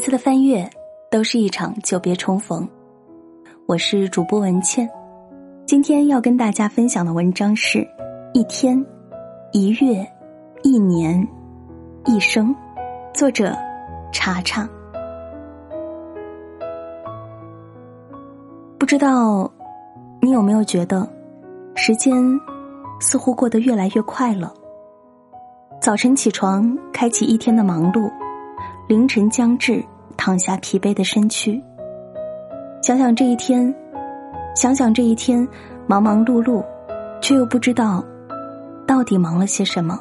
次的翻阅，都是一场久别重逢。我是主播文倩，今天要跟大家分享的文章是《一天、一月、一年、一生》，作者查查。不知道你有没有觉得，时间似乎过得越来越快了？早晨起床，开启一天的忙碌。凌晨将至，躺下疲惫的身躯。想想这一天，想想这一天，忙忙碌碌，却又不知道到底忙了些什么。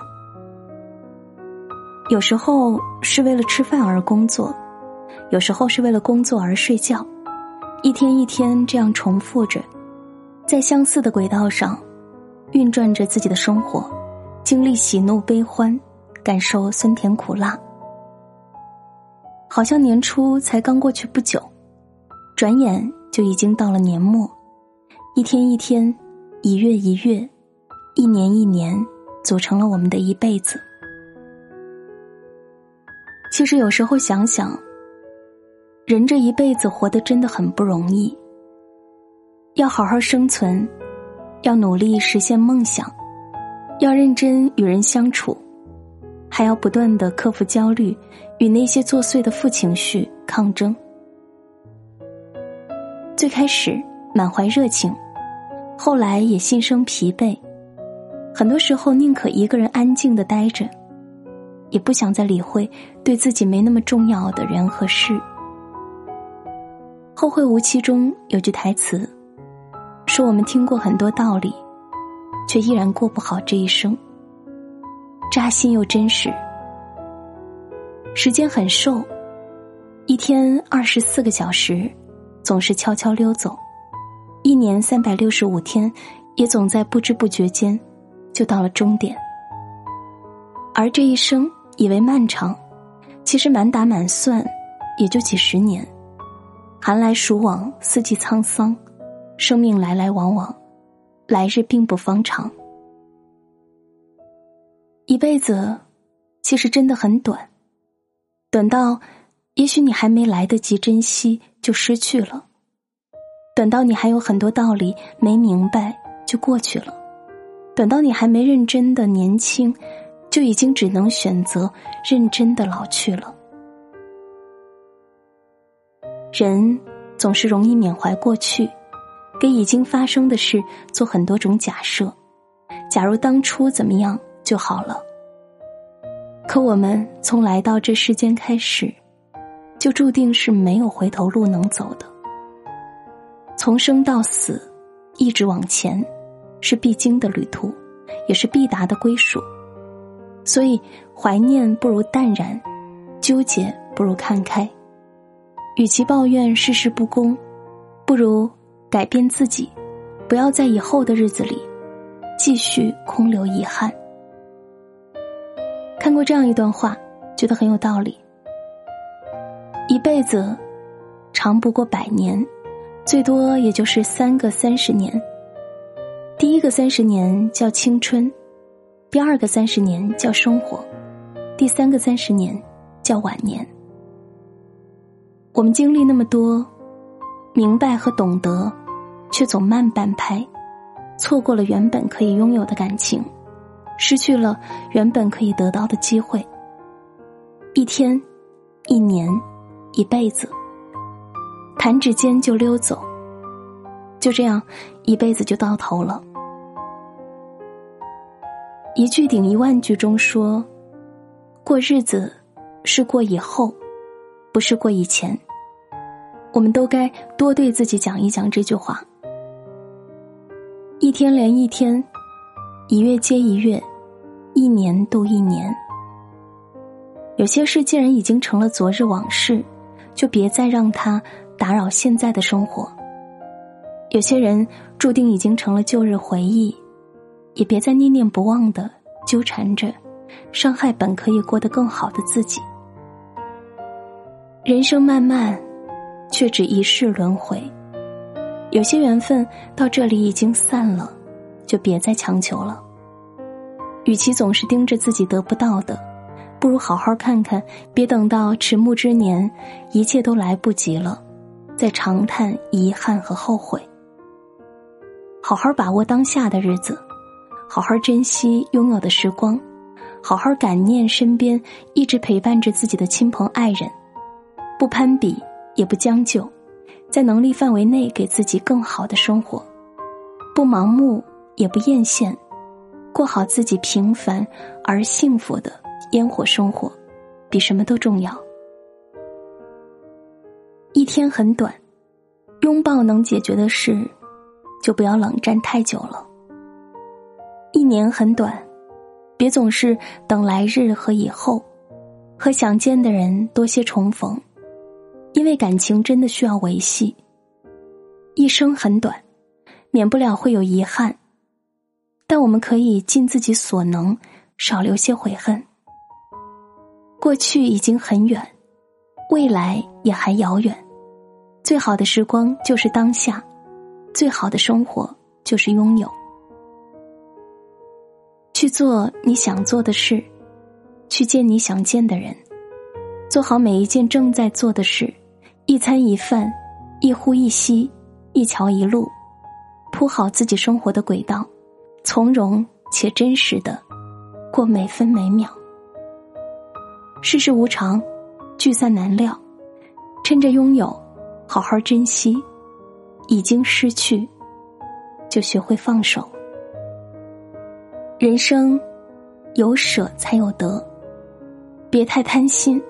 有时候是为了吃饭而工作，有时候是为了工作而睡觉，一天一天这样重复着，在相似的轨道上运转着自己的生活，经历喜怒悲欢，感受酸甜苦辣。好像年初才刚过去不久，转眼就已经到了年末，一天一天，一月一月，一年一年，组成了我们的一辈子。其实有时候想想，人这一辈子活得真的很不容易，要好好生存，要努力实现梦想，要认真与人相处。还要不断的克服焦虑，与那些作祟的负情绪抗争。最开始满怀热情，后来也心生疲惫。很多时候宁可一个人安静的待着，也不想再理会对自己没那么重要的人和事。《后会无期》中有句台词，说我们听过很多道理，却依然过不好这一生。扎心又真实。时间很瘦，一天二十四个小时，总是悄悄溜走；一年三百六十五天，也总在不知不觉间就到了终点。而这一生以为漫长，其实满打满算也就几十年。寒来暑往，四季沧桑，生命来来往往，来日并不方长。一辈子，其实真的很短，短到，也许你还没来得及珍惜就失去了；短到你还有很多道理没明白就过去了；短到你还没认真的年轻，就已经只能选择认真的老去了。人总是容易缅怀过去，给已经发生的事做很多种假设，假如当初怎么样。就好了。可我们从来到这世间开始，就注定是没有回头路能走的。从生到死，一直往前，是必经的旅途，也是必达的归属。所以，怀念不如淡然，纠结不如看开。与其抱怨世事不公，不如改变自己，不要在以后的日子里继续空留遗憾。看过这样一段话，觉得很有道理。一辈子长不过百年，最多也就是三个三十年。第一个三十年叫青春，第二个三十年叫生活，第三个三十年叫晚年。我们经历那么多，明白和懂得，却总慢半拍，错过了原本可以拥有的感情。失去了原本可以得到的机会，一天，一年，一辈子，弹指间就溜走，就这样，一辈子就到头了。一句顶一万句中说，过日子是过以后，不是过以前。我们都该多对自己讲一讲这句话。一天连一天。一月接一月，一年度一年。有些事既然已经成了昨日往事，就别再让它打扰现在的生活。有些人注定已经成了旧日回忆，也别再念念不忘的纠缠着，伤害本可以过得更好的自己。人生漫漫，却只一世轮回。有些缘分到这里已经散了。就别再强求了。与其总是盯着自己得不到的，不如好好看看，别等到迟暮之年，一切都来不及了，再长叹遗憾和后悔。好好把握当下的日子，好好珍惜拥有的时光，好好感念身边一直陪伴着自己的亲朋爱人，不攀比，也不将就，在能力范围内给自己更好的生活，不盲目，也不艳羡，过好自己平凡而幸福的。烟火生活，比什么都重要。一天很短，拥抱能解决的事，就不要冷战太久了。一年很短，别总是等来日和以后，和想见的人多些重逢，因为感情真的需要维系。一生很短，免不了会有遗憾，但我们可以尽自己所能，少留些悔恨。过去已经很远，未来也还遥远。最好的时光就是当下，最好的生活就是拥有。去做你想做的事，去见你想见的人，做好每一件正在做的事，一餐一饭，一呼一吸，一桥一路，铺好自己生活的轨道，从容且真实的过每分每秒。世事无常，聚散难料，趁着拥有，好好珍惜；已经失去，就学会放手。人生有舍才有得，别太贪心，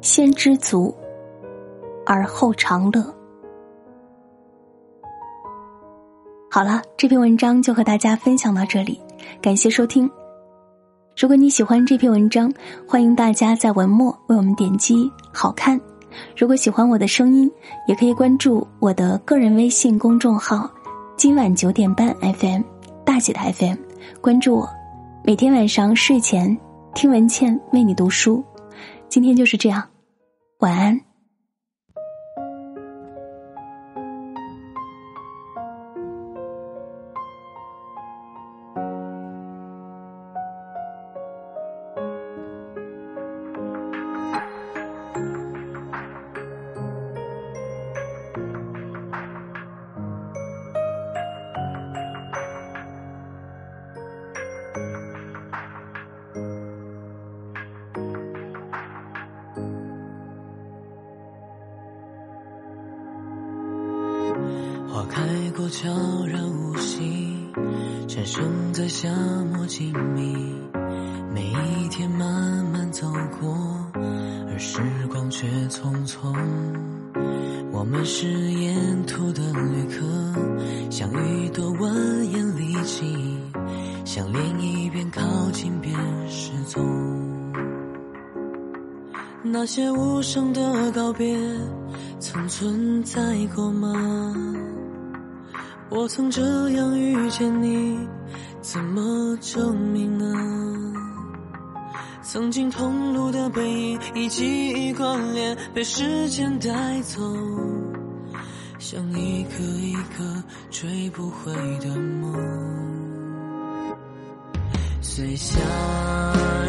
先知足，而后长乐。好了，这篇文章就和大家分享到这里，感谢收听。如果你喜欢这篇文章，欢迎大家在文末为我们点击“好看”。如果喜欢我的声音，也可以关注我的个人微信公众号“今晚九点半 FM 大姐的 FM”，关注我，每天晚上睡前听文倩为你读书。今天就是这样，晚安。花开过，悄然无息，蝉声在夏末静谧。每一天慢慢走过，而时光却匆匆。我们是沿途的旅客，像一朵蜿蜒丽迹，像涟漪边靠近边失踪。那些无声的告别，曾存在过吗？我曾这样遇见你，怎么证明呢？曾经同路的背影，以记忆关联，被时间带走，像一颗一颗追不回的梦。随夏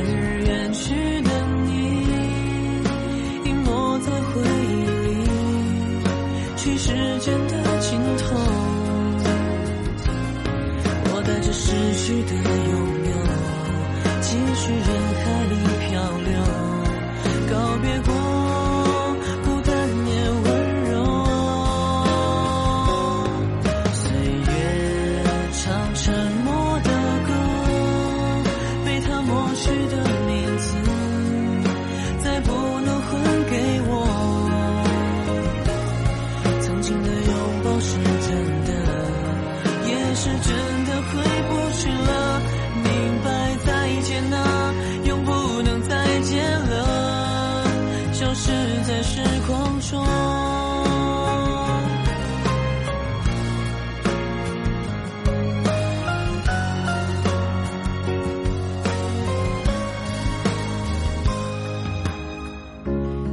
日远去的你，隐没在回忆里，去时间的失去的拥有，继续人海里漂流，在时光中。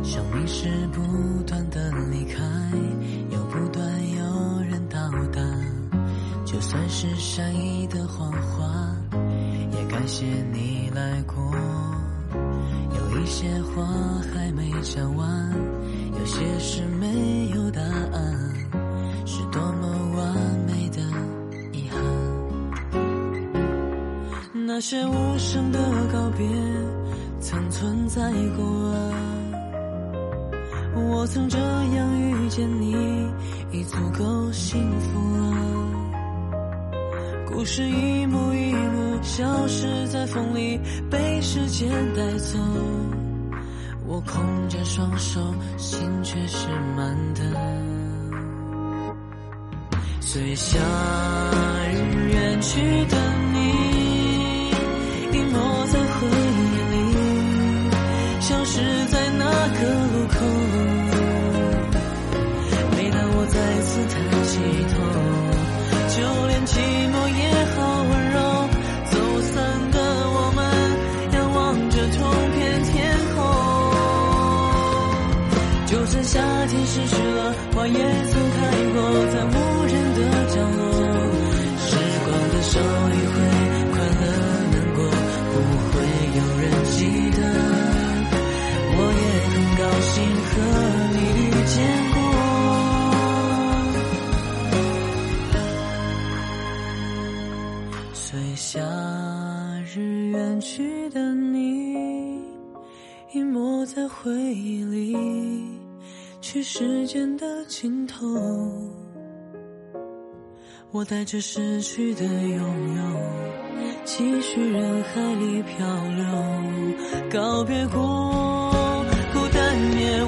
生命是不断的离开。又不断有人到达就算是善意的谎话，也感谢你来过。一些话还没讲完，有些事没有答案，是多么完美的遗憾。那些无声的告别，曾存在过啊。我曾这样遇见你，已足够幸福了。故事一幕一幕消失在风里，被时间带走。我空着双手，心却是满的。随夏日远去的你，隐没在回忆里，消失在那个路口。失去了，花也曾开过，在无人的角落。时光的手一挥，快乐难过，不会有人记得。我也很高兴和你遇见过。随夏日远去的你，隐没在回忆里，去时间的尽头。我带着失去的拥有，继续人海里漂流，告别过孤单也